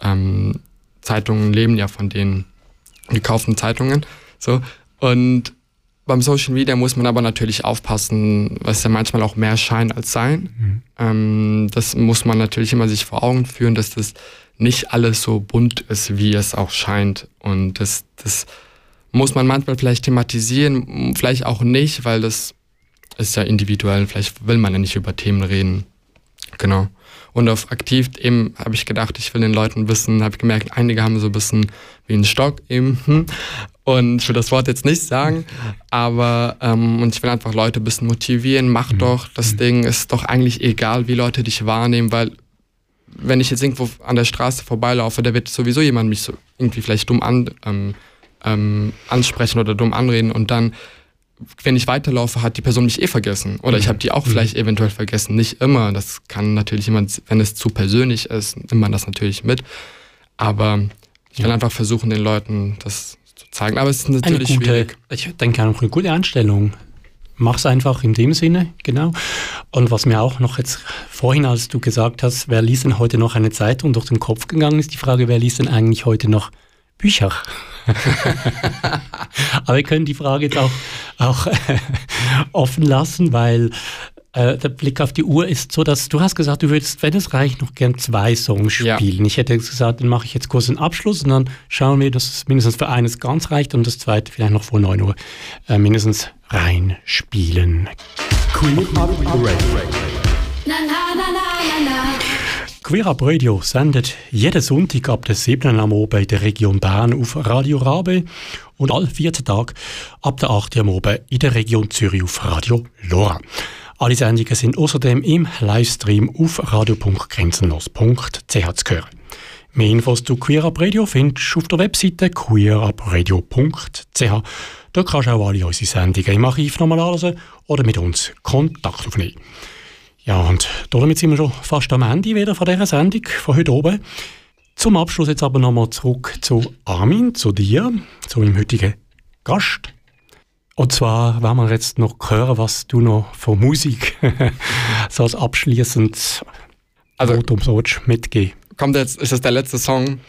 ähm, Zeitungen leben ja von den gekauften Zeitungen. So. Und beim Social Media muss man aber natürlich aufpassen, was ja manchmal auch mehr Schein als Sein. Mhm. Ähm, das muss man natürlich immer sich vor Augen führen, dass das nicht alles so bunt ist, wie es auch scheint. Und das, das muss man manchmal vielleicht thematisieren, vielleicht auch nicht, weil das ist ja individuell. Vielleicht will man ja nicht über Themen reden. Genau. Und auf aktiv eben habe ich gedacht, ich will den Leuten wissen, habe gemerkt, einige haben so ein bisschen wie einen Stock eben. Und ich will das Wort jetzt nicht sagen, aber ähm, und ich will einfach Leute ein bisschen motivieren, mach mhm. doch, das mhm. Ding ist doch eigentlich egal, wie Leute dich wahrnehmen, weil wenn ich jetzt irgendwo an der Straße vorbeilaufe, da wird sowieso jemand mich so irgendwie vielleicht dumm an, ähm, ähm, ansprechen oder dumm anreden und dann wenn ich weiterlaufe, hat die Person mich eh vergessen. Oder ich mhm. habe die auch mhm. vielleicht eventuell vergessen. Nicht immer. Das kann natürlich jemand, wenn es zu persönlich ist, nimmt man das natürlich mit. Aber ich will ja. einfach versuchen, den Leuten das zu zeigen. Aber es ist natürlich eine gute, schwierig. Ich denke auch eine gute Einstellung. Mach's einfach in dem Sinne, genau. Und was mir auch noch jetzt vorhin, als du gesagt hast, wer liest denn heute noch eine Zeitung durch den Kopf gegangen ist, die Frage, wer liest denn eigentlich heute noch Bücher? Aber wir können die Frage jetzt auch, auch offen lassen, weil äh, der Blick auf die Uhr ist so, dass du hast gesagt, du würdest, wenn es reicht, noch gern zwei Songs spielen. Ja. Ich hätte gesagt, dann mache ich jetzt kurz einen Abschluss und dann schauen wir, dass es mindestens für eines ganz reicht und das zweite vielleicht noch vor 9 Uhr äh, mindestens reinspielen. Queen Radio. Na, na, na, na, na, na. Queer Radio sendet jeden Sonntag ab der 7. am Abend in der Region Bern auf Radio Rabe und alle 14 Tage ab der 8. am Abend in der Region Zürich auf Radio Lora. Alle Sendungen sind außerdem im Livestream auf radio.grenzenlos.ch zu hören. Mehr Infos zu Queer Radio findest du auf der Webseite queerupradio.ch. Da kannst du auch alle unsere Sendungen im Archiv nochmal anhören oder mit uns Kontakt aufnehmen. Ja, und damit sind wir schon fast am Ende wieder von dieser Sendung, von heute oben. Zum Abschluss jetzt aber nochmal zurück zu Armin, zu dir, zu meinem heutigen Gast. Und zwar werden wir jetzt noch hören, was du noch von Musik so als abschließend also, Votum so mitgeben Kommt jetzt, ist das der letzte Song?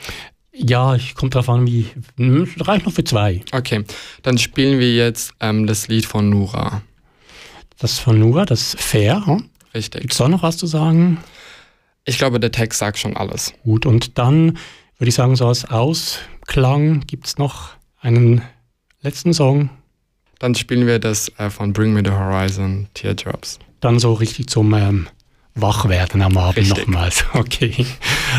Ja, ich komme darauf an, wie. Hm, reicht noch für zwei. Okay, dann spielen wir jetzt ähm, das Lied von Nura. Das von Nura, das Fair. Hm? Richtig. Gibt es da noch was zu sagen? Ich glaube, der Text sagt schon alles. Gut, und dann würde ich sagen, so als Ausklang gibt es noch einen letzten Song. Dann spielen wir das äh, von Bring Me the Horizon, Teardrops. Dann so richtig zum ähm, Wachwerden am Abend nochmals. Okay.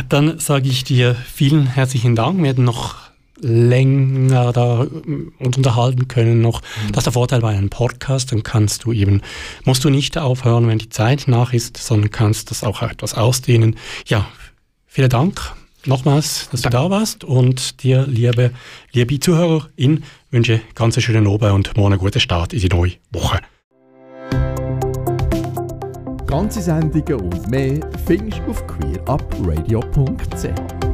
Dann sage ich dir vielen herzlichen Dank. Wir werden noch länger da äh, uns unterhalten können noch. Mhm. Das ist der Vorteil bei einem Podcast, dann kannst du eben, musst du nicht aufhören, wenn die Zeit nach ist, sondern kannst das auch etwas ausdehnen. Ja, vielen Dank nochmals, dass Danke. du da warst und dir, liebe, liebe Zuhörerin, wünsche ganz einen schönen Abend und morgen einen guten Start in die neue Woche. Ganze Sendungen und mehr findest du auf queerupradio.ch